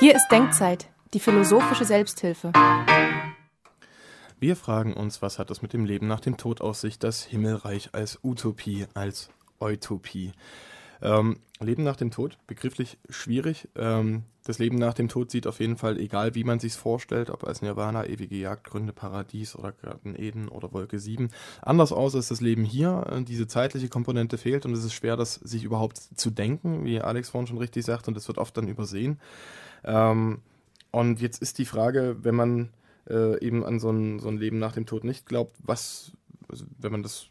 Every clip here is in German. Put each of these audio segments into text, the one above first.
Hier ist Denkzeit, die philosophische Selbsthilfe. Wir fragen uns, was hat es mit dem Leben nach dem Tod aus sich, das Himmelreich als Utopie, als Utopie. Ähm, Leben nach dem Tod, begrifflich schwierig. Ähm, das Leben nach dem Tod sieht auf jeden Fall, egal wie man sich vorstellt, ob als Nirvana, ewige Jagdgründe, Paradies oder Garten Eden oder Wolke 7, anders aus als das Leben hier. Äh, diese zeitliche Komponente fehlt und es ist schwer, das sich überhaupt zu denken, wie Alex vorhin schon richtig sagt, und das wird oft dann übersehen. Ähm, und jetzt ist die Frage, wenn man äh, eben an so ein, so ein Leben nach dem Tod nicht glaubt, was, also wenn man das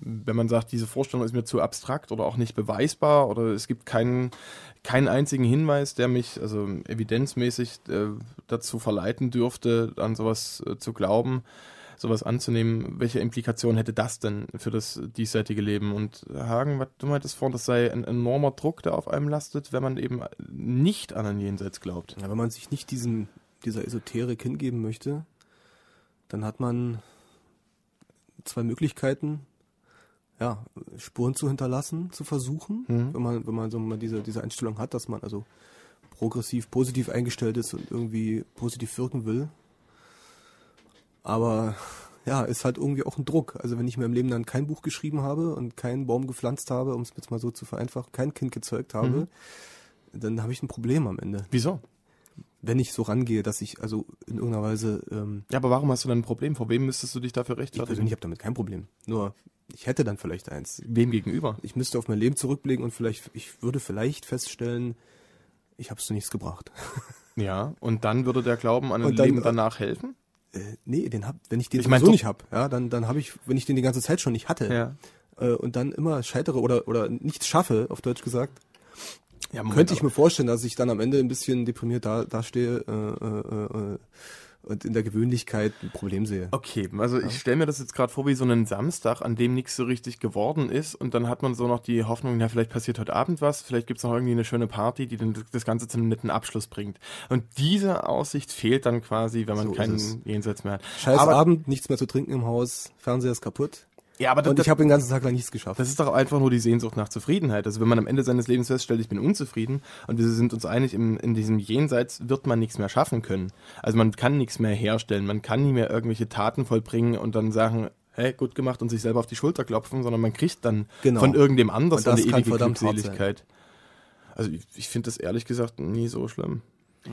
wenn man sagt, diese Vorstellung ist mir zu abstrakt oder auch nicht beweisbar oder es gibt keinen, keinen einzigen Hinweis, der mich also evidenzmäßig äh, dazu verleiten dürfte, an sowas äh, zu glauben, sowas anzunehmen, welche Implikationen hätte das denn für das diesseitige Leben? Und Hagen, was du meintest vorhin, das sei ein enormer Druck, der auf einem lastet, wenn man eben nicht an ein Jenseits glaubt. Ja, wenn man sich nicht diesem, dieser Esoterik hingeben möchte, dann hat man zwei Möglichkeiten ja, Spuren zu hinterlassen, zu versuchen, mhm. wenn man, wenn man so mal diese, diese Einstellung hat, dass man also progressiv, positiv eingestellt ist und irgendwie positiv wirken will. Aber ja, ist halt irgendwie auch ein Druck. Also wenn ich mir im Leben dann kein Buch geschrieben habe und keinen Baum gepflanzt habe, um es jetzt mal so zu vereinfachen, kein Kind gezeugt habe, mhm. dann habe ich ein Problem am Ende. Wieso? wenn ich so rangehe, dass ich also in irgendeiner Weise. Ähm, ja, aber warum hast du dann ein Problem? Vor wem müsstest du dich dafür rechtfertigen? Ich persönlich habe damit kein Problem. Nur ich hätte dann vielleicht eins. Wem gegenüber? Ich müsste auf mein Leben zurückblicken und vielleicht, ich würde vielleicht feststellen, ich habe es zu nichts gebracht. Ja, und dann würde der Glauben an ein dann, Leben danach helfen? Äh, nee, den hab, wenn ich den ich mein, so nicht habe, ja, dann, dann habe ich, wenn ich den die ganze Zeit schon nicht hatte ja. äh, und dann immer scheitere oder, oder nichts schaffe, auf Deutsch gesagt, ja, könnte ich mir vorstellen, dass ich dann am Ende ein bisschen deprimiert da, dastehe äh, äh, äh, und in der Gewöhnlichkeit ein Problem sehe. Okay, also ja. ich stelle mir das jetzt gerade vor wie so einen Samstag, an dem nichts so richtig geworden ist und dann hat man so noch die Hoffnung, ja, vielleicht passiert heute Abend was, vielleicht gibt es noch irgendwie eine schöne Party, die dann das Ganze zu einem netten Abschluss bringt. Und diese Aussicht fehlt dann quasi, wenn man so keinen Jenseits mehr hat. Scheiß Aber Abend, nichts mehr zu trinken im Haus, Fernseher ist kaputt. Ja, aber das, und ich habe den ganzen Tag lang nichts geschafft. Das ist doch einfach nur die Sehnsucht nach Zufriedenheit. Also wenn man am Ende seines Lebens feststellt, ich bin unzufrieden und wir sind uns einig, im, in diesem Jenseits wird man nichts mehr schaffen können. Also man kann nichts mehr herstellen, man kann nie mehr irgendwelche Taten vollbringen und dann sagen, hey, gut gemacht und sich selber auf die Schulter klopfen, sondern man kriegt dann genau. von irgendem anders eine ewige Glückseligkeit. Also ich, ich finde das ehrlich gesagt nie so schlimm.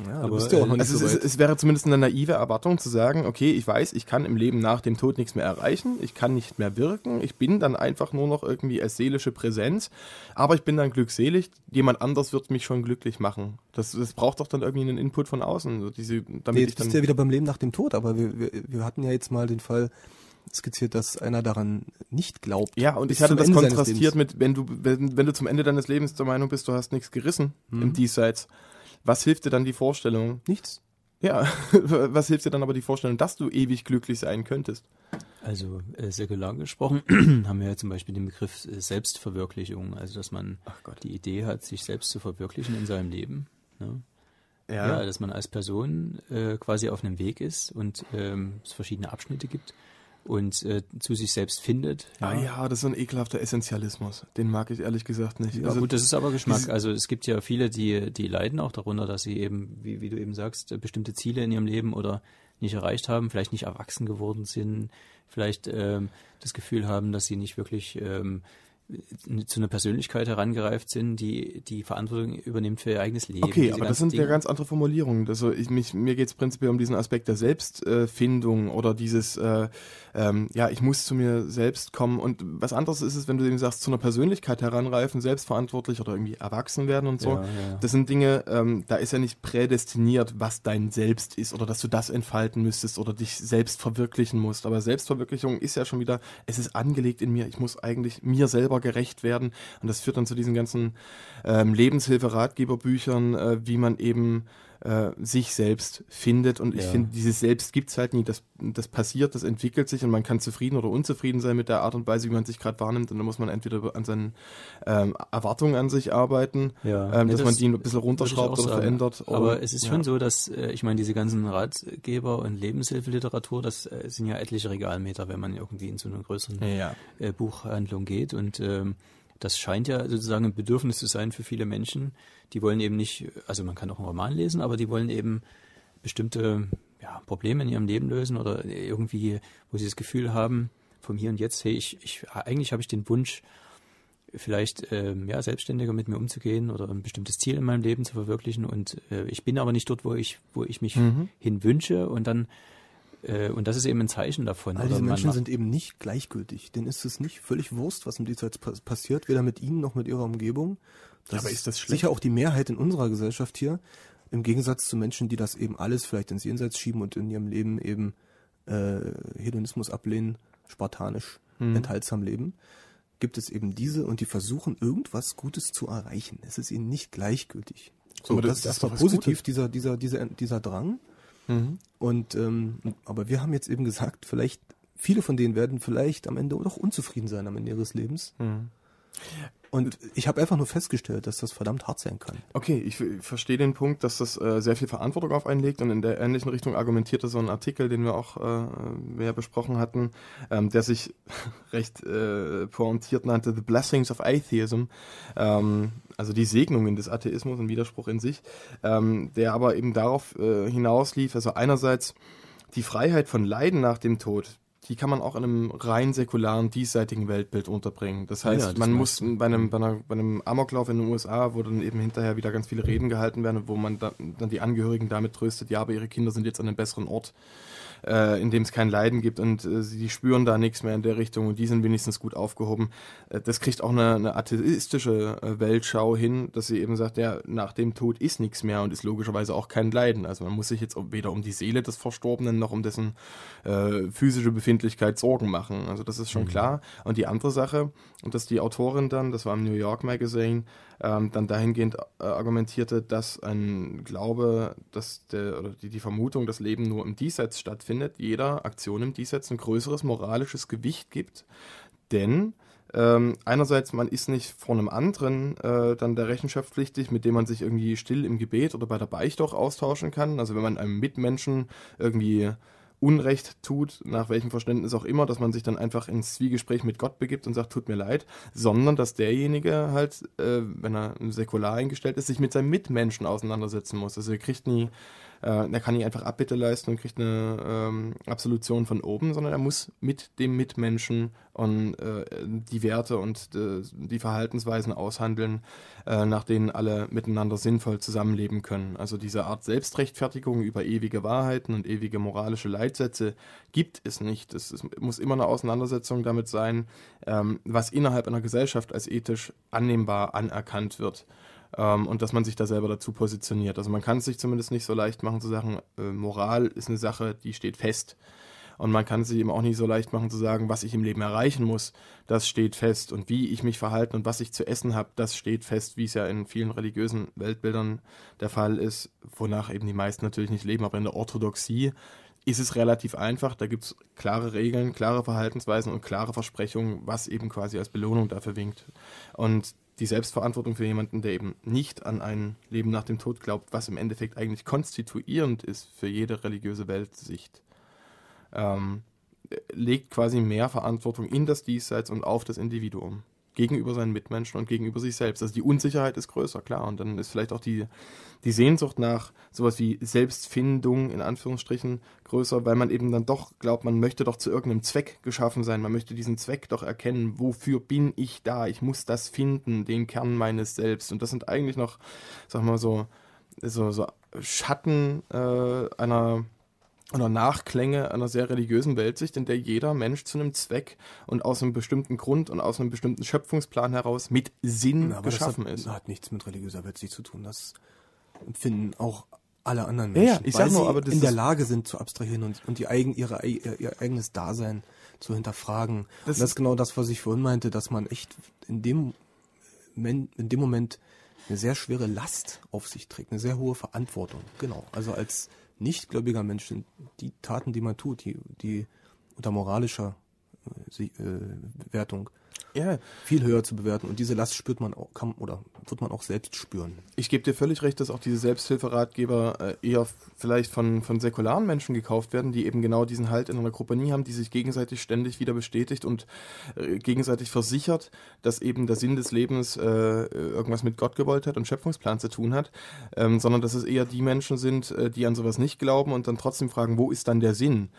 Ja, aber ja auch noch nicht also so es, es, wäre zumindest eine naive Erwartung zu sagen, okay, ich weiß, ich kann im Leben nach dem Tod nichts mehr erreichen, ich kann nicht mehr wirken, ich bin dann einfach nur noch irgendwie als seelische Präsenz, aber ich bin dann glückselig, jemand anders wird mich schon glücklich machen. Das, das braucht doch dann irgendwie einen Input von außen. So diese, damit nee, jetzt ich dann bist du ja wieder beim Leben nach dem Tod, aber wir, wir, wir hatten ja jetzt mal den Fall, skizziert, dass einer daran nicht glaubt. Ja, und ich hatte das Ende kontrastiert mit, wenn du, wenn, wenn du zum Ende deines Lebens der Meinung bist, du hast nichts gerissen mhm. im Diesseits was hilft dir dann die Vorstellung? Nichts. Ja, was hilft dir dann aber die Vorstellung, dass du ewig glücklich sein könntest? Also äh, säkular gesprochen haben wir ja zum Beispiel den Begriff äh, Selbstverwirklichung, also dass man die Idee hat, sich selbst zu verwirklichen in seinem Leben. Ne? Ja. ja. dass man als Person äh, quasi auf einem Weg ist und ähm, es verschiedene Abschnitte gibt und äh, zu sich selbst findet. Ja. Ah ja, das ist ein ekelhafter Essentialismus. Den mag ich ehrlich gesagt nicht. Ja, also, gut, das ist aber Geschmack. Also es gibt ja viele, die, die leiden auch darunter, dass sie eben, wie, wie du eben sagst, bestimmte Ziele in ihrem Leben oder nicht erreicht haben, vielleicht nicht erwachsen geworden sind, vielleicht ähm, das Gefühl haben, dass sie nicht wirklich ähm, zu einer Persönlichkeit herangereift sind, die die Verantwortung übernimmt für ihr eigenes Leben. Okay, aber das sind Dinge. ja ganz andere Formulierungen. Also ich, mich, mir geht es prinzipiell um diesen Aspekt der Selbstfindung oder dieses, äh, ähm, ja, ich muss zu mir selbst kommen. Und was anderes ist es, wenn du eben sagst, zu einer Persönlichkeit heranreifen, selbstverantwortlich oder irgendwie erwachsen werden und so. Ja, ja. Das sind Dinge, ähm, da ist ja nicht prädestiniert, was dein Selbst ist oder dass du das entfalten müsstest oder dich selbst verwirklichen musst. Aber Selbstverwirklichung ist ja schon wieder, es ist angelegt in mir. Ich muss eigentlich mir selber selber gerecht werden. Und das führt dann zu diesen ganzen ähm, Lebenshilfe-Ratgeberbüchern, äh, wie man eben äh, sich selbst findet. Und ich ja. finde, dieses Selbst gibt es halt nie. Das, das passiert, das entwickelt sich und man kann zufrieden oder unzufrieden sein mit der Art und Weise, wie man sich gerade wahrnimmt. Und da muss man entweder an seinen ähm, Erwartungen an sich arbeiten, ja. ähm, nee, dass das man die ein bisschen runterschraubt oder verändert. Oder, Aber es ist ja. schon so, dass, äh, ich meine, diese ganzen Ratgeber und Lebenshilfeliteratur, das äh, sind ja etliche Regalmeter, wenn man irgendwie in so eine größere äh, Buchhandlung geht. Und ähm, das scheint ja sozusagen ein Bedürfnis zu sein für viele Menschen. Die wollen eben nicht, also man kann auch einen Roman lesen, aber die wollen eben bestimmte ja, Probleme in ihrem Leben lösen oder irgendwie, wo sie das Gefühl haben, vom Hier und Jetzt, hey, ich, ich eigentlich habe ich den Wunsch, vielleicht ähm, ja, selbstständiger mit mir umzugehen oder ein bestimmtes Ziel in meinem Leben zu verwirklichen und äh, ich bin aber nicht dort, wo ich, wo ich mich mhm. hin wünsche und dann und das ist eben ein Zeichen davon. All diese Menschen sind eben nicht gleichgültig. Denen ist es nicht völlig Wurst, was im Diesseits passiert, weder mit ihnen noch mit ihrer Umgebung. Das ja, aber ist das schlecht? sicher auch die Mehrheit in unserer Gesellschaft hier. Im Gegensatz zu Menschen, die das eben alles vielleicht ins Jenseits schieben und in ihrem Leben eben äh, Hedonismus ablehnen, spartanisch, hm. enthaltsam leben, gibt es eben diese und die versuchen irgendwas Gutes zu erreichen. Es ist ihnen nicht gleichgültig. So, aber das, das ist erstmal positiv, dieser, dieser, dieser, dieser Drang. Mhm. Und ähm, aber wir haben jetzt eben gesagt, vielleicht viele von denen werden vielleicht am Ende doch unzufrieden sein am Ende ihres Lebens. Mhm. Und ich habe einfach nur festgestellt, dass das verdammt hart sein kann. Okay, ich, verstehe den Punkt, dass das äh, sehr viel Verantwortung auf einen legt und in der ähnlichen Richtung argumentierte so ein Artikel, den wir auch äh, mehr besprochen hatten, ähm, der sich recht äh, pointiert nannte The Blessings of Atheism, ähm, also die Segnungen des Atheismus, ein Widerspruch in sich, ähm, der aber eben darauf äh, hinauslief, also einerseits die Freiheit von Leiden nach dem Tod, die kann man auch in einem rein säkularen, diesseitigen Weltbild unterbringen. Das heißt, ja, das man muss bei einem, bei, einer, bei einem Amoklauf in den USA, wo dann eben hinterher wieder ganz viele Reden gehalten werden, wo man dann, dann die Angehörigen damit tröstet, ja, aber ihre Kinder sind jetzt an einem besseren Ort äh, in dem es kein Leiden gibt und äh, sie spüren da nichts mehr in der Richtung und die sind wenigstens gut aufgehoben. Äh, das kriegt auch eine, eine atheistische äh, Weltschau hin, dass sie eben sagt, ja, nach dem Tod ist nichts mehr und ist logischerweise auch kein Leiden. Also man muss sich jetzt weder um die Seele des Verstorbenen noch um dessen äh, physische Befindlichkeit Sorgen machen. Also das ist schon mhm. klar. Und die andere Sache, und dass die Autorin dann, das war im New York Magazine, ähm, dann dahingehend äh, argumentierte, dass ein Glaube, dass der, oder die, die Vermutung, dass Leben nur im Diesseits stattfindet, jeder Aktion im Diesseits ein größeres moralisches Gewicht gibt. Denn ähm, einerseits, man ist nicht vor einem anderen äh, dann der Rechenschaft pflichtig, mit dem man sich irgendwie still im Gebet oder bei der Beichte auch austauschen kann. Also wenn man einem Mitmenschen irgendwie Unrecht tut, nach welchem Verständnis auch immer, dass man sich dann einfach ins Zwiegespräch mit Gott begibt und sagt, tut mir leid, sondern dass derjenige halt, äh, wenn er säkular eingestellt ist, sich mit seinem Mitmenschen auseinandersetzen muss. Also er kriegt nie äh, er kann nicht einfach Abbitte leisten und kriegt eine ähm, Absolution von oben, sondern er muss mit dem Mitmenschen und äh, die Werte und äh, die Verhaltensweisen aushandeln, äh, nach denen alle miteinander sinnvoll zusammenleben können. Also diese Art Selbstrechtfertigung über ewige Wahrheiten und ewige moralische Leitsätze gibt es nicht. Es, es muss immer eine Auseinandersetzung damit sein, ähm, was innerhalb einer Gesellschaft als ethisch annehmbar anerkannt wird ähm, und dass man sich da selber dazu positioniert. Also man kann es sich zumindest nicht so leicht machen zu sagen, äh, Moral ist eine Sache, die steht fest. Und man kann es sich eben auch nicht so leicht machen zu sagen, was ich im Leben erreichen muss, das steht fest. Und wie ich mich verhalten und was ich zu essen habe, das steht fest, wie es ja in vielen religiösen Weltbildern der Fall ist, wonach eben die meisten natürlich nicht leben. Aber in der Orthodoxie ist es relativ einfach. Da gibt es klare Regeln, klare Verhaltensweisen und klare Versprechungen, was eben quasi als Belohnung dafür winkt. Und die Selbstverantwortung für jemanden, der eben nicht an ein Leben nach dem Tod glaubt, was im Endeffekt eigentlich konstituierend ist für jede religiöse Weltsicht, ähm, legt quasi mehr Verantwortung in das Diesseits und auf das Individuum gegenüber seinen Mitmenschen und gegenüber sich selbst. Also die Unsicherheit ist größer, klar. Und dann ist vielleicht auch die, die Sehnsucht nach sowas wie Selbstfindung in Anführungsstrichen größer, weil man eben dann doch glaubt, man möchte doch zu irgendeinem Zweck geschaffen sein. Man möchte diesen Zweck doch erkennen. Wofür bin ich da? Ich muss das finden, den Kern meines Selbst. Und das sind eigentlich noch, sag mal so, so, so Schatten äh, einer oder Nachklänge einer sehr religiösen Weltsicht, in der jeder Mensch zu einem Zweck und aus einem bestimmten Grund und aus einem bestimmten Schöpfungsplan heraus mit Sinn ja, geschaffen das hat, ist. Das hat nichts mit religiöser Weltsicht zu tun. Das empfinden auch alle anderen Menschen, ja, ich weil sag nur, aber das in der Lage sind zu abstrahieren und, und die eigen, ihre, ihr, ihr eigenes Dasein zu hinterfragen. Das, das ist genau das, was ich vorhin meinte, dass man echt in dem, in dem Moment eine sehr schwere Last auf sich trägt, eine sehr hohe Verantwortung. Genau. Also als nichtgläubiger Mensch sind die Taten, die man tut, die, die unter moralischer äh, äh, Wertung ja. viel höher zu bewerten. Und diese Last spürt man auch, kann, oder wird man auch selbst spüren. Ich gebe dir völlig recht, dass auch diese Selbsthilferatgeber äh, eher vielleicht von, von säkularen Menschen gekauft werden, die eben genau diesen Halt in einer Gruppe nie haben, die sich gegenseitig ständig wieder bestätigt und äh, gegenseitig versichert, dass eben der Sinn des Lebens äh, irgendwas mit Gott gewollt hat und Schöpfungsplan zu tun hat, ähm, sondern dass es eher die Menschen sind, äh, die an sowas nicht glauben und dann trotzdem fragen, wo ist dann der Sinn?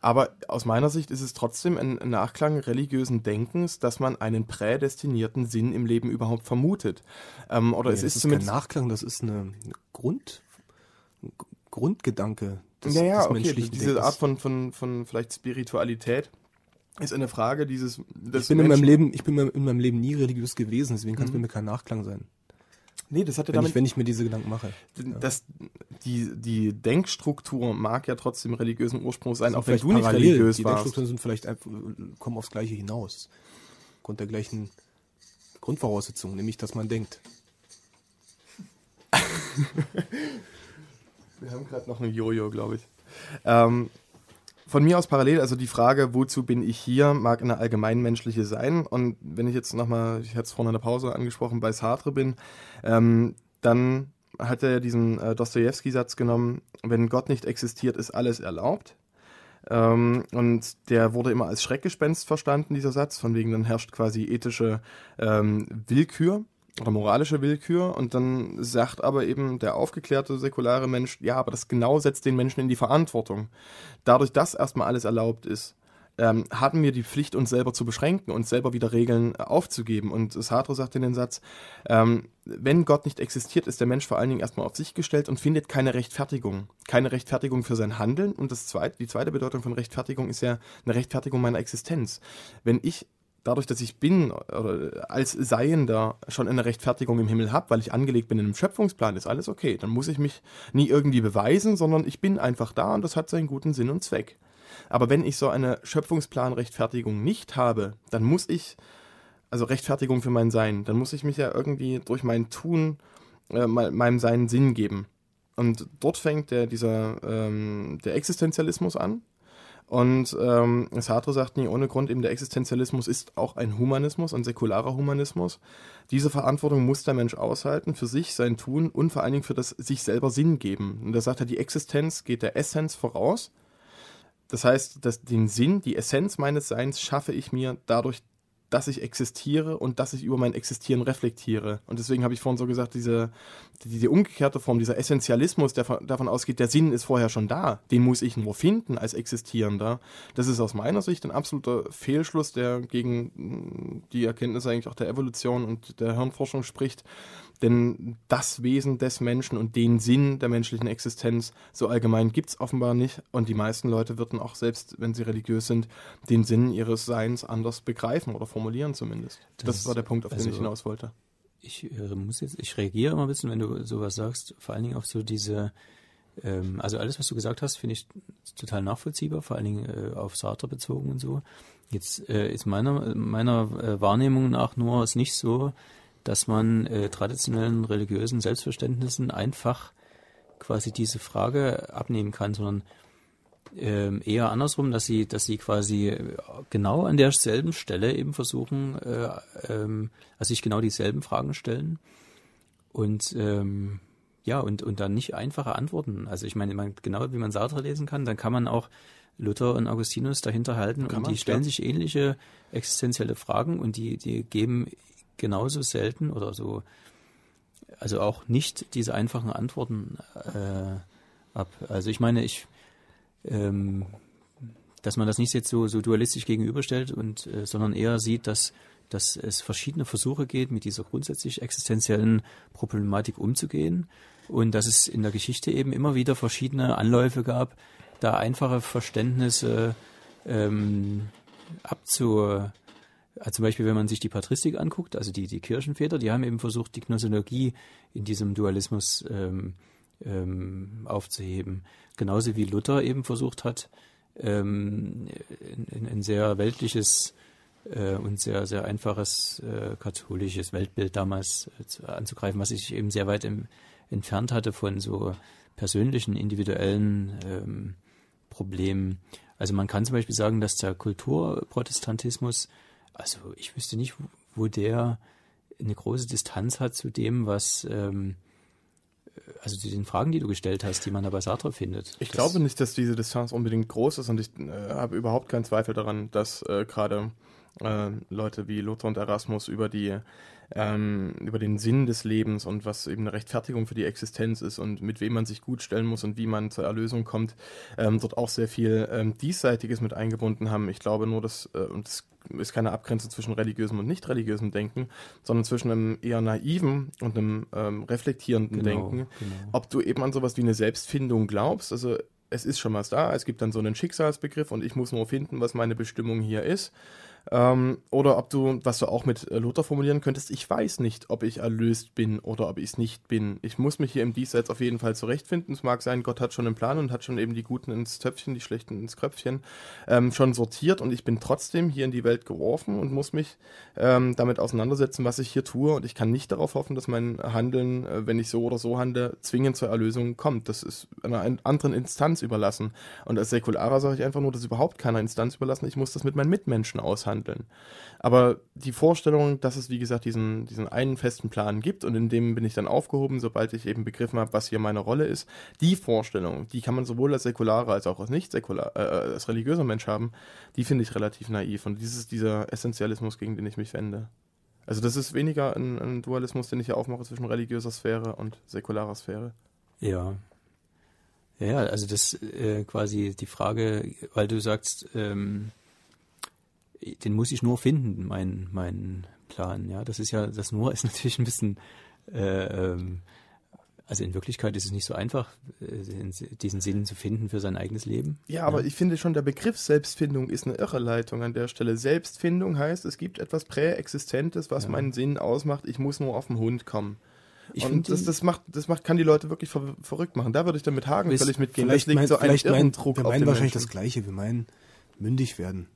Aber aus meiner Sicht ist es trotzdem ein Nachklang religiösen Denkens, dass man einen prädestinierten Sinn im Leben überhaupt vermutet. Ähm, oder ja, es ist, ist zumindest kein Nachklang, das ist eine, eine Grund, Grundgedanke des, naja, des okay, diese Denkens. Art von, von, von vielleicht Spiritualität ist eine Frage dieses. Ich bin in meinem Leben, ich bin in meinem Leben nie religiös gewesen, deswegen kann es mhm. mir kein Nachklang sein. Nee, das hatte wenn damit, ich, wenn ich mir diese Gedanken mache. Das, die, die Denkstruktur mag ja trotzdem religiösen Ursprung sein, auch wenn du nicht religiös die warst. Die Denkstrukturen sind vielleicht einfach, kommen aufs Gleiche hinaus. Aufgrund der gleichen Grundvoraussetzungen, nämlich, dass man denkt. Wir haben gerade noch ein Jojo, glaube ich. Ähm, von mir aus parallel, also die Frage, wozu bin ich hier, mag eine allgemeinmenschliche sein. Und wenn ich jetzt nochmal, ich hatte es vorhin in der Pause angesprochen, bei Sartre bin, ähm, dann hat er diesen äh, Dostoevsky-Satz genommen, wenn Gott nicht existiert, ist alles erlaubt. Ähm, und der wurde immer als Schreckgespenst verstanden, dieser Satz, von wegen dann herrscht quasi ethische ähm, Willkür oder moralische Willkür und dann sagt aber eben der aufgeklärte säkulare Mensch, ja, aber das genau setzt den Menschen in die Verantwortung. Dadurch, dass erstmal alles erlaubt ist, ähm, haben wir die Pflicht, uns selber zu beschränken und selber wieder Regeln aufzugeben. Und Sartre sagt in den Satz, ähm, wenn Gott nicht existiert, ist der Mensch vor allen Dingen erstmal auf sich gestellt und findet keine Rechtfertigung. Keine Rechtfertigung für sein Handeln. Und das zweite, die zweite Bedeutung von Rechtfertigung ist ja eine Rechtfertigung meiner Existenz. Wenn ich dadurch, dass ich bin oder als Seiender schon eine Rechtfertigung im Himmel habe, weil ich angelegt bin in einem Schöpfungsplan, ist alles okay. Dann muss ich mich nie irgendwie beweisen, sondern ich bin einfach da und das hat seinen guten Sinn und Zweck. Aber wenn ich so eine Schöpfungsplan-Rechtfertigung nicht habe, dann muss ich, also Rechtfertigung für mein Sein, dann muss ich mich ja irgendwie durch mein Tun äh, meinem Sein Sinn geben. Und dort fängt der, dieser, ähm, der Existenzialismus an, und ähm, Sartre sagt nie ohne Grund, eben der Existenzialismus ist auch ein Humanismus, ein säkularer Humanismus. Diese Verantwortung muss der Mensch aushalten für sich, sein Tun und vor allen Dingen für das sich selber Sinn geben. Und da sagt er, die Existenz geht der Essenz voraus. Das heißt, dass den Sinn, die Essenz meines Seins schaffe ich mir dadurch, dass ich existiere und dass ich über mein Existieren reflektiere. Und deswegen habe ich vorhin so gesagt, diese, diese umgekehrte Form, dieser Essentialismus, der davon ausgeht, der Sinn ist vorher schon da, den muss ich nur finden als Existierender. Das ist aus meiner Sicht ein absoluter Fehlschluss, der gegen die Erkenntnis eigentlich auch der Evolution und der Hirnforschung spricht. Denn das Wesen des Menschen und den Sinn der menschlichen Existenz so allgemein gibt es offenbar nicht. Und die meisten Leute würden auch, selbst wenn sie religiös sind, den Sinn ihres Seins anders begreifen oder formulieren zumindest. Das, das war der Punkt, auf also, den ich hinaus wollte. Ich äh, muss jetzt, ich reagiere immer ein bisschen, wenn du sowas sagst, vor allen Dingen auf so diese, ähm, also alles, was du gesagt hast, finde ich total nachvollziehbar, vor allen Dingen äh, auf Sartre bezogen und so. Jetzt äh, ist meiner, meiner äh, Wahrnehmung nach nur es nicht so, dass man äh, traditionellen religiösen Selbstverständnissen einfach quasi diese Frage abnehmen kann, sondern ähm, eher andersrum, dass sie, dass sie quasi genau an derselben Stelle eben versuchen, äh, ähm, also sich genau dieselben Fragen stellen und ähm, ja und und dann nicht einfache Antworten. Also ich meine, man, genau wie man Sartre lesen kann, dann kann man auch Luther und Augustinus dahinter halten kann und man, die stellen ja. sich ähnliche existenzielle Fragen und die die geben genauso selten oder so, also auch nicht diese einfachen Antworten äh, ab. Also ich meine, ich, ähm, dass man das nicht jetzt so, so dualistisch gegenüberstellt und, äh, sondern eher sieht, dass, dass es verschiedene Versuche geht, mit dieser grundsätzlich existenziellen Problematik umzugehen und dass es in der Geschichte eben immer wieder verschiedene Anläufe gab, da einfache Verständnisse ähm, abzu, zum Beispiel, wenn man sich die Patristik anguckt, also die, die Kirchenväter, die haben eben versucht, die Gnoseologie in diesem Dualismus ähm, ähm, aufzuheben. Genauso wie Luther eben versucht hat, ähm, ein sehr weltliches äh, und sehr, sehr einfaches äh, katholisches Weltbild damals äh, zu, anzugreifen, was sich eben sehr weit im, entfernt hatte von so persönlichen, individuellen ähm, Problemen. Also man kann zum Beispiel sagen, dass der Kulturprotestantismus also ich wüsste nicht, wo der eine große Distanz hat zu dem, was ähm, also zu den Fragen, die du gestellt hast, die man da bei Sartre findet. Ich das glaube nicht, dass diese Distanz unbedingt groß ist und ich äh, habe überhaupt keinen Zweifel daran, dass äh, gerade äh, Leute wie Lothar und Erasmus über die ähm, über den Sinn des Lebens und was eben eine Rechtfertigung für die Existenz ist und mit wem man sich gut stellen muss und wie man zur Erlösung kommt, ähm, dort auch sehr viel ähm, Diesseitiges mit eingebunden haben. Ich glaube nur, dass, äh, und das ist keine Abgrenzung zwischen religiösem und nicht religiösem Denken, sondern zwischen einem eher naiven und einem ähm, reflektierenden genau, Denken. Genau. Ob du eben an sowas wie eine Selbstfindung glaubst, also es ist schon was da, es gibt dann so einen Schicksalsbegriff und ich muss nur finden, was meine Bestimmung hier ist. Ähm, oder ob du, was du auch mit äh, Luther formulieren könntest, ich weiß nicht, ob ich erlöst bin oder ob ich es nicht bin. Ich muss mich hier im Diesseits auf jeden Fall zurechtfinden. Es mag sein, Gott hat schon einen Plan und hat schon eben die Guten ins Töpfchen, die Schlechten ins Kröpfchen ähm, schon sortiert und ich bin trotzdem hier in die Welt geworfen und muss mich ähm, damit auseinandersetzen, was ich hier tue. Und ich kann nicht darauf hoffen, dass mein Handeln, äh, wenn ich so oder so handle, zwingend zur Erlösung kommt. Das ist einer anderen Instanz überlassen. Und als Säkularer sage ich einfach nur, das ist überhaupt keiner Instanz überlassen. Ich muss das mit meinen Mitmenschen aushandeln handeln. Aber die Vorstellung, dass es, wie gesagt, diesen, diesen einen festen Plan gibt und in dem bin ich dann aufgehoben, sobald ich eben begriffen habe, was hier meine Rolle ist, die Vorstellung, die kann man sowohl als säkularer als auch als nicht säkular, äh, als religiöser Mensch haben, die finde ich relativ naiv. Und dieses dieser Essentialismus, gegen den ich mich wende. Also das ist weniger ein, ein Dualismus, den ich hier aufmache zwischen religiöser Sphäre und säkularer Sphäre. Ja, ja, also das äh, quasi die Frage, weil du sagst, ähm, den muss ich nur finden, mein, mein Plan. Ja, das ist ja, das nur ist natürlich ein bisschen, äh, ähm, also in Wirklichkeit ist es nicht so einfach, äh, diesen Sinn zu finden für sein eigenes Leben. Ja, aber ja. ich finde schon, der Begriff Selbstfindung ist eine Irreleitung an der Stelle. Selbstfindung heißt, es gibt etwas Präexistentes, was ja. meinen Sinn ausmacht. Ich muss nur auf den Hund kommen. Ich und das, das, macht, das macht, kann die Leute wirklich ver verrückt machen. Da würde ich dann mit Hagen völlig mitgehen. Vielleicht mein, so vielleicht ein Druck Wir meinen wahrscheinlich Menschen. das Gleiche. Wir meinen mündig werden.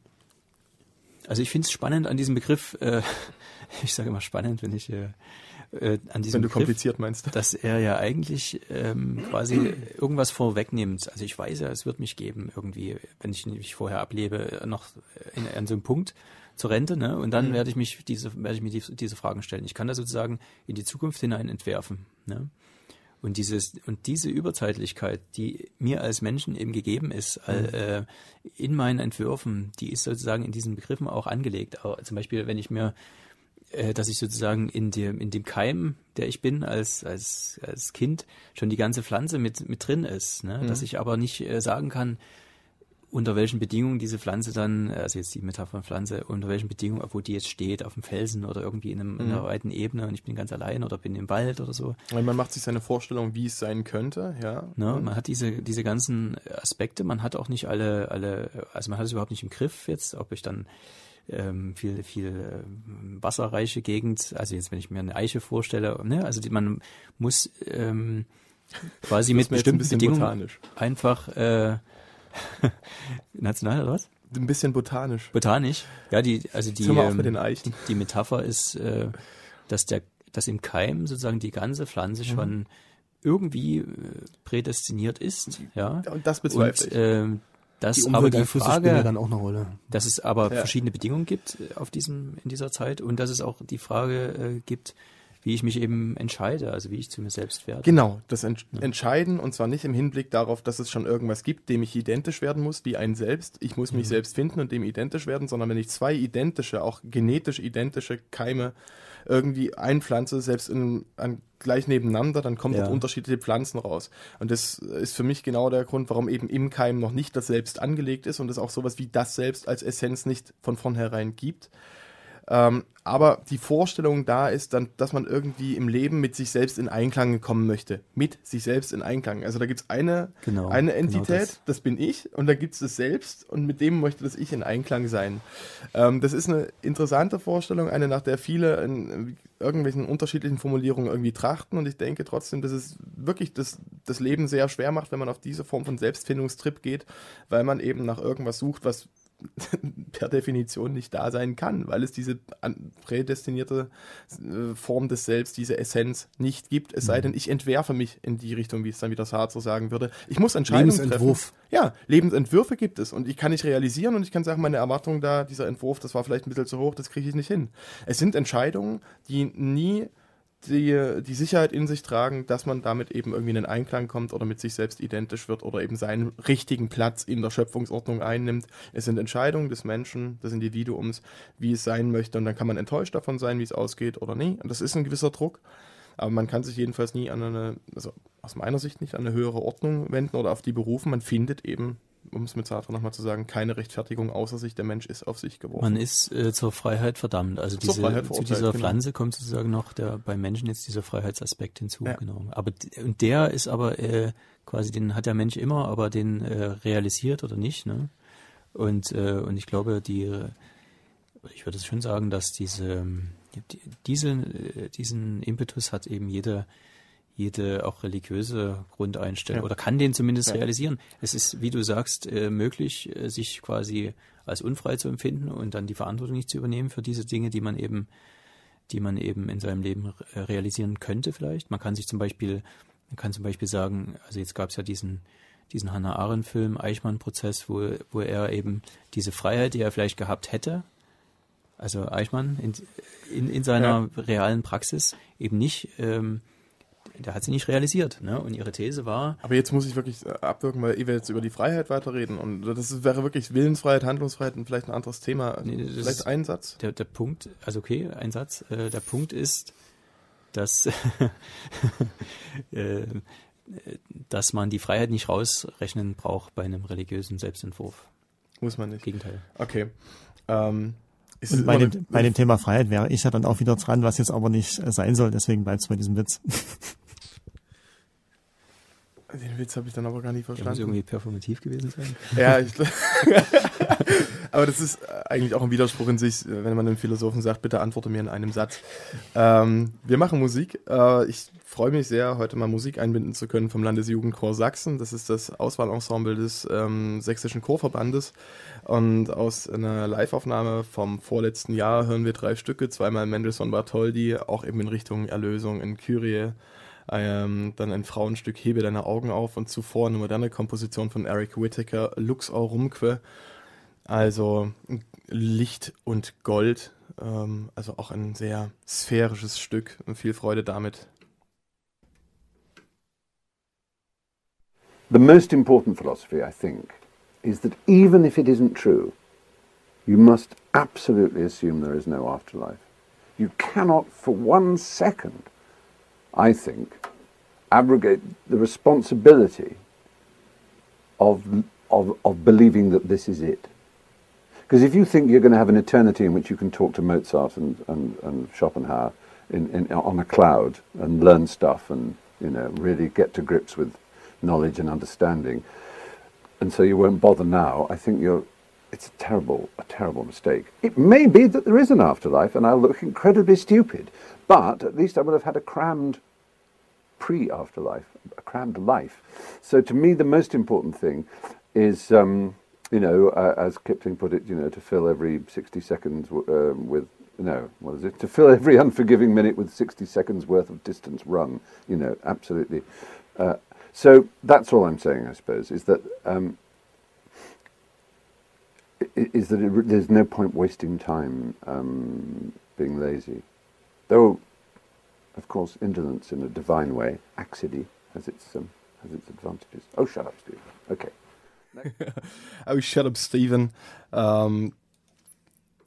Also ich finde es spannend an diesem Begriff, äh, ich sage immer spannend, wenn ich äh, äh, an diesem Wenn du Begriff, kompliziert meinst. Dass er ja eigentlich ähm, quasi irgendwas vorwegnimmt. Also ich weiß ja, es wird mich geben irgendwie, wenn ich mich vorher ablebe, noch in, an so einem Punkt zur Rente, ne? Und dann mhm. werde ich mich diese, werde ich mir die, diese Fragen stellen. Ich kann da sozusagen in die Zukunft hinein entwerfen. Ne? Und dieses und diese Überzeitlichkeit, die mir als Menschen eben gegeben ist, mhm. äh, in meinen Entwürfen, die ist sozusagen in diesen Begriffen auch angelegt. Auch, zum Beispiel, wenn ich mir, äh, dass ich sozusagen in dem in dem Keim, der ich bin als als als Kind, schon die ganze Pflanze mit mit drin ist, ne? Mhm. dass ich aber nicht äh, sagen kann, unter welchen Bedingungen diese Pflanze dann, also jetzt die Metapher von Pflanze, unter welchen Bedingungen, wo die jetzt steht, auf dem Felsen oder irgendwie in, einem, mhm. in einer mhm. weiten Ebene und ich bin ganz allein oder bin im Wald oder so. Weil man macht sich seine Vorstellung, wie es sein könnte, ja. Ne, man hat diese, diese ganzen Aspekte, man hat auch nicht alle, alle, also man hat es überhaupt nicht im Griff jetzt, ob ich dann ähm, viel, viel äh, wasserreiche Gegend, also jetzt, wenn ich mir eine Eiche vorstelle, ne, also die, man muss ähm, quasi mit bestimmten Bedingungen botanisch. einfach äh, National oder was? Ein bisschen botanisch. Botanisch? Ja, die, also die, ähm, mit den Eichen. Die, die Metapher ist, äh, dass der, dass im Keim sozusagen die ganze Pflanze mhm. schon irgendwie äh, prädestiniert ist, ja. Und das bezweifle ich. Ähm, dass die aber die Frage, dann auch eine Rolle. dass es aber ja. verschiedene Bedingungen gibt äh, auf diesem in dieser Zeit und dass es auch die Frage äh, gibt, wie ich mich eben entscheide, also wie ich zu mir selbst werde. Genau, das Ent ja. Entscheiden und zwar nicht im Hinblick darauf, dass es schon irgendwas gibt, dem ich identisch werden muss, wie ein Selbst. Ich muss mich mhm. selbst finden und dem identisch werden, sondern wenn ich zwei identische, auch genetisch identische Keime irgendwie einpflanze, selbst in, an, gleich nebeneinander, dann kommen ja. dort unterschiedliche Pflanzen raus. Und das ist für mich genau der Grund, warum eben im Keim noch nicht das Selbst angelegt ist und es auch sowas wie das Selbst als Essenz nicht von vornherein gibt. Ähm, aber die Vorstellung da ist dann, dass man irgendwie im Leben mit sich selbst in Einklang kommen möchte. Mit sich selbst in Einklang. Also da gibt es eine, genau, eine genau Entität, genau das. das. bin ich, und da gibt es das Selbst und mit dem möchte das Ich in Einklang sein. Ähm, das ist eine interessante Vorstellung, eine nach der viele in irgendwelchen unterschiedlichen Formulierungen irgendwie trachten und ich denke trotzdem, dass es wirklich das, das Leben sehr schwer macht, wenn man auf diese Form von Selbstfindungstrip geht, weil man eben nach irgendwas sucht, was per Definition nicht da sein kann, weil es diese prädestinierte äh, Form des Selbst, diese Essenz nicht gibt, es sei mhm. denn, ich entwerfe mich in die Richtung, wie es dann wieder Sartre sagen würde. Ich muss Entscheidungen Lebensentwurf. treffen. Ja, Lebensentwürfe gibt es und ich kann nicht realisieren und ich kann sagen, meine Erwartung da, dieser Entwurf, das war vielleicht ein bisschen zu hoch, das kriege ich nicht hin. Es sind Entscheidungen, die nie die, die Sicherheit in sich tragen, dass man damit eben irgendwie in den Einklang kommt oder mit sich selbst identisch wird oder eben seinen richtigen Platz in der Schöpfungsordnung einnimmt. Es sind Entscheidungen des Menschen, des Individuums, wie es sein möchte und dann kann man enttäuscht davon sein, wie es ausgeht oder nie. Und das ist ein gewisser Druck, aber man kann sich jedenfalls nie an eine, also aus meiner Sicht nicht an eine höhere Ordnung wenden oder auf die berufen. Man findet eben um es mit Sartre nochmal zu sagen, keine Rechtfertigung außer sich, der Mensch ist auf sich geworfen. Man ist äh, zur Freiheit verdammt. Also diese, zu dieser genau. Pflanze kommt sozusagen noch der beim Menschen jetzt dieser Freiheitsaspekt hinzu. Ja. Genau. Aber und der ist aber äh, quasi, den hat der Mensch immer, aber den äh, realisiert oder nicht. Ne? Und, äh, und ich glaube, die ich würde schon sagen, dass diese, die, diese, äh, diesen Impetus hat eben jeder jede auch religiöse Grundeinstellung ja. oder kann den zumindest ja. realisieren. Es ist, wie du sagst, äh, möglich, äh, sich quasi als unfrei zu empfinden und dann die Verantwortung nicht zu übernehmen für diese Dinge, die man eben, die man eben in seinem Leben äh, realisieren könnte vielleicht. Man kann sich zum Beispiel, man kann zum Beispiel sagen, also jetzt gab es ja diesen diesen Hannah Arendt Film Eichmann-Prozess, wo, wo er eben diese Freiheit, die er vielleicht gehabt hätte, also Eichmann in, in, in seiner ja. realen Praxis eben nicht ähm, der hat sie nicht realisiert. Ne? Und ihre These war. Aber jetzt muss ich wirklich äh, abwirken, weil wir jetzt über die Freiheit weiterreden. Und das wäre wirklich Willensfreiheit, Handlungsfreiheit und vielleicht ein anderes Thema. Nee, vielleicht ein Satz. Der, der Punkt, also okay, ein Satz. Äh, der Punkt ist, dass, äh, dass man die Freiheit nicht rausrechnen braucht bei einem religiösen Selbstentwurf. Muss man nicht. Gegenteil. Okay. Ähm, und bei dem, bei dem Thema Freiheit wäre ich ja dann auch wieder dran, was jetzt aber nicht sein soll, deswegen bleibt es bei diesem Witz. Den Witz habe ich dann aber gar nicht verstanden. muss irgendwie performativ gewesen sein. Ja, ich, aber das ist eigentlich auch ein Widerspruch in sich, wenn man einem Philosophen sagt, bitte antworte mir in einem Satz. Ähm, wir machen Musik. Äh, ich freue mich sehr, heute mal Musik einbinden zu können vom Landesjugendchor Sachsen. Das ist das Auswahlensemble des ähm, Sächsischen Chorverbandes. Und aus einer Liveaufnahme vom vorletzten Jahr hören wir drei Stücke, zweimal Mendelssohn Bartholdy, auch eben in Richtung Erlösung in Kyrie ähm, dann ein Frauenstück Hebe deine Augen auf und zuvor eine moderne Komposition von Eric Whittaker, Lux Aurumque. Also Licht und Gold, ähm, also auch ein sehr sphärisches Stück und viel Freude damit. The most important philosophy, I think, is that even if it isn't true, you must absolutely assume there is no afterlife. You cannot for one second I think, abrogate the responsibility of, of, of believing that this is it. Because if you think you're going to have an eternity in which you can talk to Mozart and, and, and Schopenhauer in, in, on a cloud and learn stuff and you know really get to grips with knowledge and understanding, and so you won't bother now, I think you're it's a terrible, a terrible mistake. It may be that there is an afterlife, and I'll look incredibly stupid, but at least I would have had a crammed pre-afterlife, a crammed life. So to me, the most important thing is, um, you know, uh, as Kipling put it, you know, to fill every 60 seconds uh, with, no, what is it? To fill every unforgiving minute with 60 seconds worth of distance run, you know, absolutely. Uh, so that's all I'm saying, I suppose, is that um, is that it, there's no point wasting time um, being lazy. Though, of course, indolence in a divine way, axidy, has its, um, has its advantages. Oh, shut up, Steve. Okay. Oh, shut up, Stephen. Um,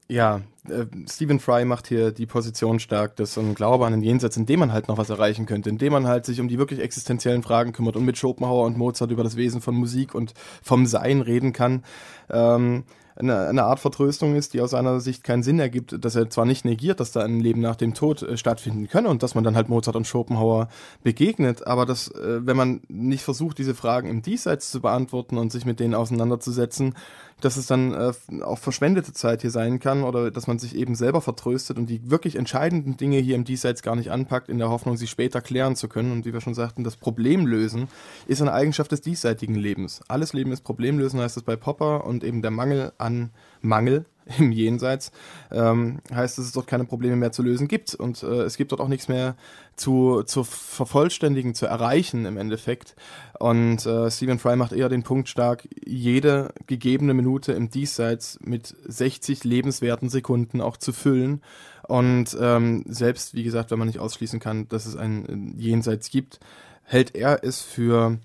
ja, äh, Stephen Fry macht hier die Position stark, dass so ein Glaube an den Jenseits, in dem man halt noch was erreichen könnte, in dem man halt sich um die wirklich existenziellen Fragen kümmert und mit Schopenhauer und Mozart über das Wesen von Musik und vom Sein reden kann. Ähm, eine, eine Art Vertröstung ist, die aus seiner Sicht keinen Sinn ergibt, dass er zwar nicht negiert, dass da ein Leben nach dem Tod äh, stattfinden könne und dass man dann halt Mozart und Schopenhauer begegnet, aber dass, äh, wenn man nicht versucht, diese Fragen im Diesseits zu beantworten und sich mit denen auseinanderzusetzen, dass es dann äh, auch verschwendete Zeit hier sein kann oder dass man sich eben selber vertröstet und die wirklich entscheidenden Dinge hier im Diesseits gar nicht anpackt, in der Hoffnung, sie später klären zu können. Und wie wir schon sagten, das Problemlösen ist eine Eigenschaft des diesseitigen Lebens. Alles Leben ist Problemlösen, heißt es bei Popper, und eben der Mangel an Mangel im Jenseits, ähm, heißt, dass es dort keine Probleme mehr zu lösen gibt. Und äh, es gibt dort auch nichts mehr zu, zu vervollständigen, zu erreichen im Endeffekt. Und äh, Stephen Fry macht eher den Punkt stark, jede gegebene Minute im Diesseits mit 60 lebenswerten Sekunden auch zu füllen. Und ähm, selbst, wie gesagt, wenn man nicht ausschließen kann, dass es ein Jenseits gibt, hält er es für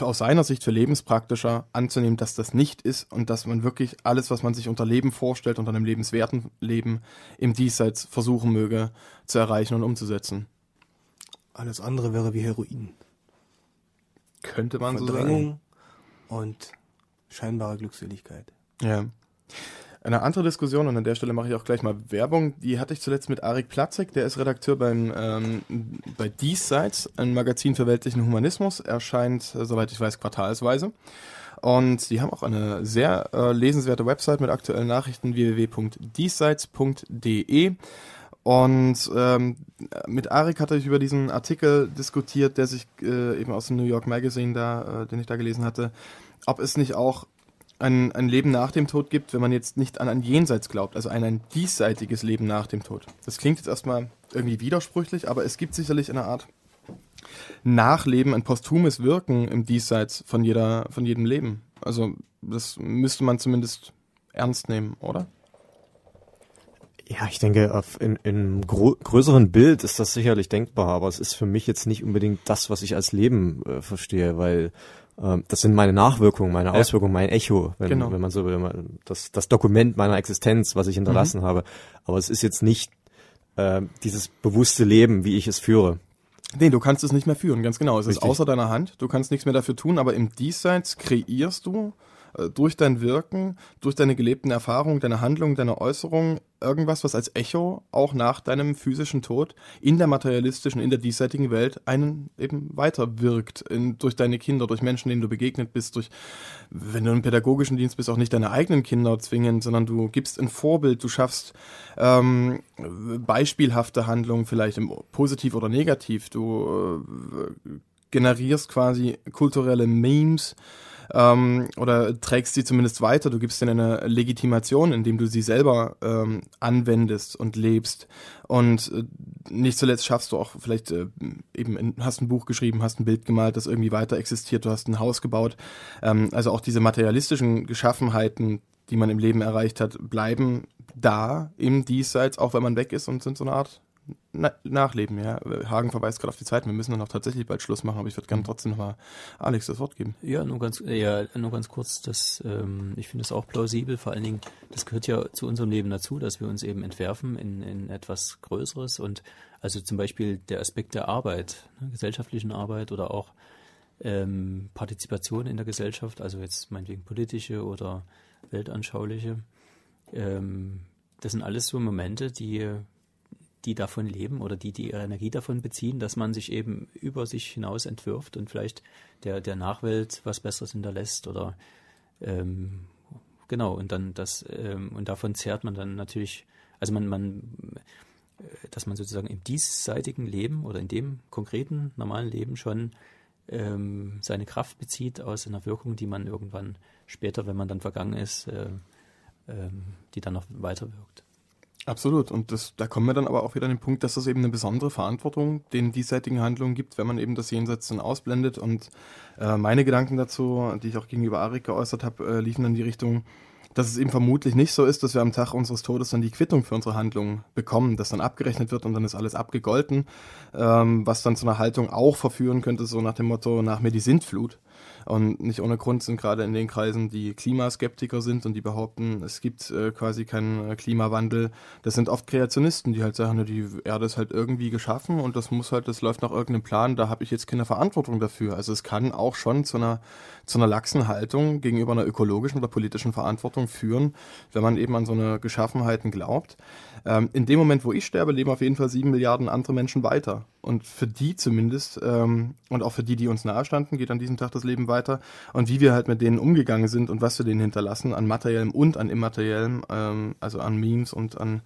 aus seiner Sicht für lebenspraktischer anzunehmen, dass das nicht ist und dass man wirklich alles, was man sich unter Leben vorstellt, unter einem lebenswerten Leben im Diesseits versuchen möge zu erreichen und umzusetzen. Alles andere wäre wie Heroin. Könnte man Verdrängung so sagen. und scheinbare Glückseligkeit. Ja. Eine andere Diskussion, und an der Stelle mache ich auch gleich mal Werbung, die hatte ich zuletzt mit Arik Platzek, der ist Redakteur beim, ähm, bei Diesseits, ein Magazin für weltlichen Humanismus, erscheint, äh, soweit ich weiß, quartalsweise. Und sie haben auch eine sehr äh, lesenswerte Website mit aktuellen Nachrichten www.diesseits.de. Und ähm, mit Arik hatte ich über diesen Artikel diskutiert, der sich äh, eben aus dem New York Magazine da, äh, den ich da gelesen hatte, ob es nicht auch ein, ein Leben nach dem Tod gibt, wenn man jetzt nicht an ein Jenseits glaubt, also an ein diesseitiges Leben nach dem Tod. Das klingt jetzt erstmal irgendwie widersprüchlich, aber es gibt sicherlich eine Art Nachleben, ein posthumes Wirken im Diesseits von jeder, von jedem Leben. Also das müsste man zumindest ernst nehmen, oder? Ja, ich denke, auf in, in größeren Bild ist das sicherlich denkbar, aber es ist für mich jetzt nicht unbedingt das, was ich als Leben äh, verstehe, weil das sind meine Nachwirkungen, meine Auswirkungen, mein Echo, wenn, genau. wenn man so will, das, das Dokument meiner Existenz, was ich hinterlassen mhm. habe. Aber es ist jetzt nicht äh, dieses bewusste Leben, wie ich es führe. Nee, du kannst es nicht mehr führen, ganz genau. Es Richtig. ist außer deiner Hand. Du kannst nichts mehr dafür tun, aber im Diesseits kreierst du äh, durch dein Wirken, durch deine gelebten Erfahrungen, deine Handlungen, deine Äußerungen irgendwas, was als Echo auch nach deinem physischen Tod in der materialistischen, in der diesseitigen Welt einen eben weiterwirkt. In, durch deine Kinder, durch Menschen, denen du begegnet bist, durch, wenn du im pädagogischen Dienst bist, auch nicht deine eigenen Kinder zwingen, sondern du gibst ein Vorbild, du schaffst ähm, beispielhafte Handlungen, vielleicht positiv oder negativ, du äh, generierst quasi kulturelle Memes, ähm, oder trägst sie zumindest weiter. Du gibst ihnen eine Legitimation, indem du sie selber ähm, anwendest und lebst. Und äh, nicht zuletzt schaffst du auch vielleicht äh, eben, hast ein Buch geschrieben, hast ein Bild gemalt, das irgendwie weiter existiert, du hast ein Haus gebaut. Ähm, also auch diese materialistischen Geschaffenheiten, die man im Leben erreicht hat, bleiben da im Diesseits, auch wenn man weg ist und sind so eine Art na, nachleben, ja. Hagen verweist gerade auf die Zeit, wir müssen dann auch tatsächlich bald Schluss machen, aber ich würde gerne trotzdem nochmal Alex das Wort geben. Ja, nur ganz, ja, nur ganz kurz, das, ähm, ich finde es auch plausibel, vor allen Dingen, das gehört ja zu unserem Leben dazu, dass wir uns eben entwerfen in, in etwas Größeres und also zum Beispiel der Aspekt der Arbeit, ne, gesellschaftlichen Arbeit oder auch ähm, Partizipation in der Gesellschaft, also jetzt meinetwegen politische oder weltanschauliche, ähm, das sind alles so Momente, die die davon leben oder die, die ihre Energie davon beziehen, dass man sich eben über sich hinaus entwirft und vielleicht der, der Nachwelt was Besseres hinterlässt oder ähm, genau, und dann das, ähm, und davon zehrt man dann natürlich, also man, man, äh, dass man sozusagen im diesseitigen Leben oder in dem konkreten normalen Leben schon ähm, seine Kraft bezieht aus einer Wirkung, die man irgendwann später, wenn man dann vergangen ist, äh, ähm, die dann noch weiter wirkt. Absolut. Und das, da kommen wir dann aber auch wieder an den Punkt, dass das eben eine besondere Verantwortung den diesseitigen Handlungen gibt, wenn man eben das Jenseits dann ausblendet. Und äh, meine Gedanken dazu, die ich auch gegenüber Arik geäußert habe, äh, liefen in die Richtung, dass es eben vermutlich nicht so ist, dass wir am Tag unseres Todes dann die Quittung für unsere Handlungen bekommen, dass dann abgerechnet wird und dann ist alles abgegolten, ähm, was dann zu einer Haltung auch verführen könnte, so nach dem Motto, nach mir die Sintflut. Und nicht ohne Grund sind gerade in den Kreisen, die Klimaskeptiker sind und die behaupten, es gibt äh, quasi keinen äh, Klimawandel. Das sind oft Kreationisten, die halt sagen, die Erde ist halt irgendwie geschaffen und das muss halt, das läuft nach irgendeinem Plan, da habe ich jetzt keine Verantwortung dafür. Also es kann auch schon zu einer, zu einer laxen Haltung gegenüber einer ökologischen oder politischen Verantwortung führen, wenn man eben an so eine Geschaffenheiten glaubt. Ähm, in dem Moment, wo ich sterbe, leben auf jeden Fall sieben Milliarden andere Menschen weiter. Und für die zumindest ähm, und auch für die, die uns nahestanden, geht an diesem Tag das Leben weiter. Und wie wir halt mit denen umgegangen sind und was wir denen hinterlassen, an materiellem und an immateriellem, ähm, also an Memes und an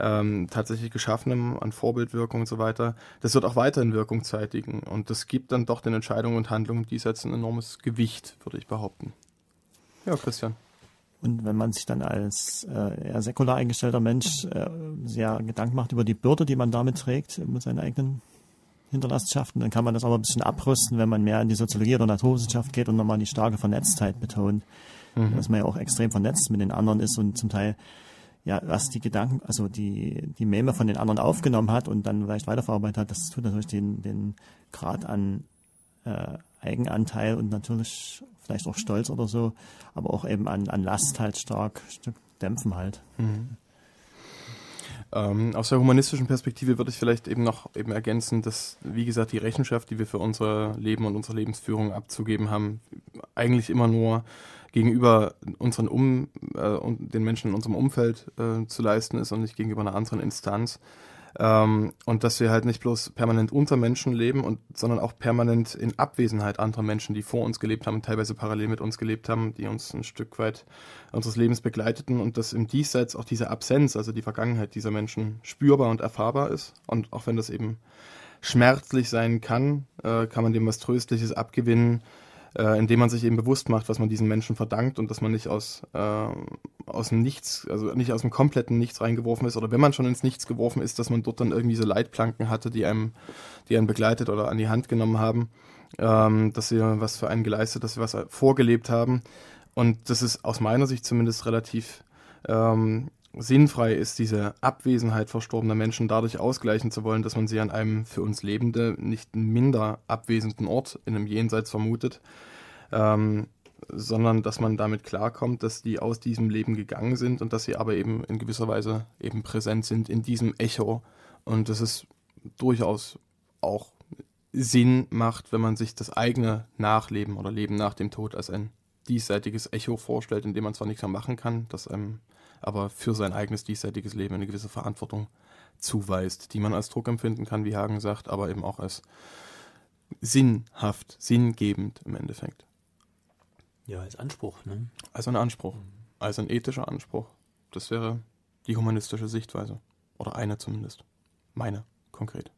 ähm, tatsächlich Geschaffenem, an Vorbildwirkung und so weiter, das wird auch weiterhin Wirkung zeitigen. Und das gibt dann doch den Entscheidungen und Handlungen diesseits ein enormes Gewicht, würde ich behaupten. Ja, Christian. Und wenn man sich dann als äh, eher säkular eingestellter Mensch äh, sehr Gedanken macht über die Bürde, die man damit trägt, mit seinen eigenen Hinterlassenschaften, dann kann man das aber ein bisschen abrüsten, wenn man mehr in die Soziologie oder Naturwissenschaft geht und nochmal die starke Vernetztheit betont. Mhm. Dass man ja auch extrem vernetzt mit den anderen ist und zum Teil ja, was die Gedanken, also die, die Meme von den anderen aufgenommen hat und dann vielleicht weiterverarbeitet hat, das tut natürlich den, den Grad an äh, Eigenanteil und natürlich vielleicht auch Stolz oder so, aber auch eben an, an Last halt stark dämpfen halt. Mhm. Ähm, aus der humanistischen Perspektive würde ich vielleicht eben noch eben ergänzen, dass, wie gesagt, die Rechenschaft, die wir für unser Leben und unsere Lebensführung abzugeben haben, eigentlich immer nur gegenüber unseren um äh, und den Menschen in unserem Umfeld äh, zu leisten ist und nicht gegenüber einer anderen Instanz. Ähm, und dass wir halt nicht bloß permanent unter Menschen leben, und, sondern auch permanent in Abwesenheit anderer Menschen, die vor uns gelebt haben, teilweise parallel mit uns gelebt haben, die uns ein Stück weit unseres Lebens begleiteten und dass im Diesseits auch diese Absenz, also die Vergangenheit dieser Menschen spürbar und erfahrbar ist. Und auch wenn das eben schmerzlich sein kann, äh, kann man dem was Tröstliches abgewinnen, äh, indem man sich eben bewusst macht, was man diesen Menschen verdankt und dass man nicht aus, äh, aus dem Nichts, also nicht aus dem kompletten Nichts reingeworfen ist oder wenn man schon ins Nichts geworfen ist, dass man dort dann irgendwie so Leitplanken hatte, die einem, die einen begleitet oder an die Hand genommen haben, ähm, dass sie was für einen geleistet, dass sie was vorgelebt haben. Und das ist aus meiner Sicht zumindest relativ ähm, sinnfrei ist, diese Abwesenheit verstorbener Menschen dadurch ausgleichen zu wollen, dass man sie an einem für uns Lebende nicht minder abwesenden Ort in einem Jenseits vermutet, ähm, sondern dass man damit klarkommt, dass die aus diesem Leben gegangen sind und dass sie aber eben in gewisser Weise eben präsent sind in diesem Echo. Und dass es durchaus auch Sinn macht, wenn man sich das eigene Nachleben oder Leben nach dem Tod als ein diesseitiges Echo vorstellt, in dem man zwar nichts mehr machen kann, das einem aber für sein eigenes diesseitiges Leben eine gewisse Verantwortung zuweist, die man als Druck empfinden kann, wie Hagen sagt, aber eben auch als sinnhaft, sinngebend im Endeffekt. Ja, als Anspruch, ne? Als ein Anspruch, als ein ethischer Anspruch. Das wäre die humanistische Sichtweise. Oder eine zumindest. Meine, konkret.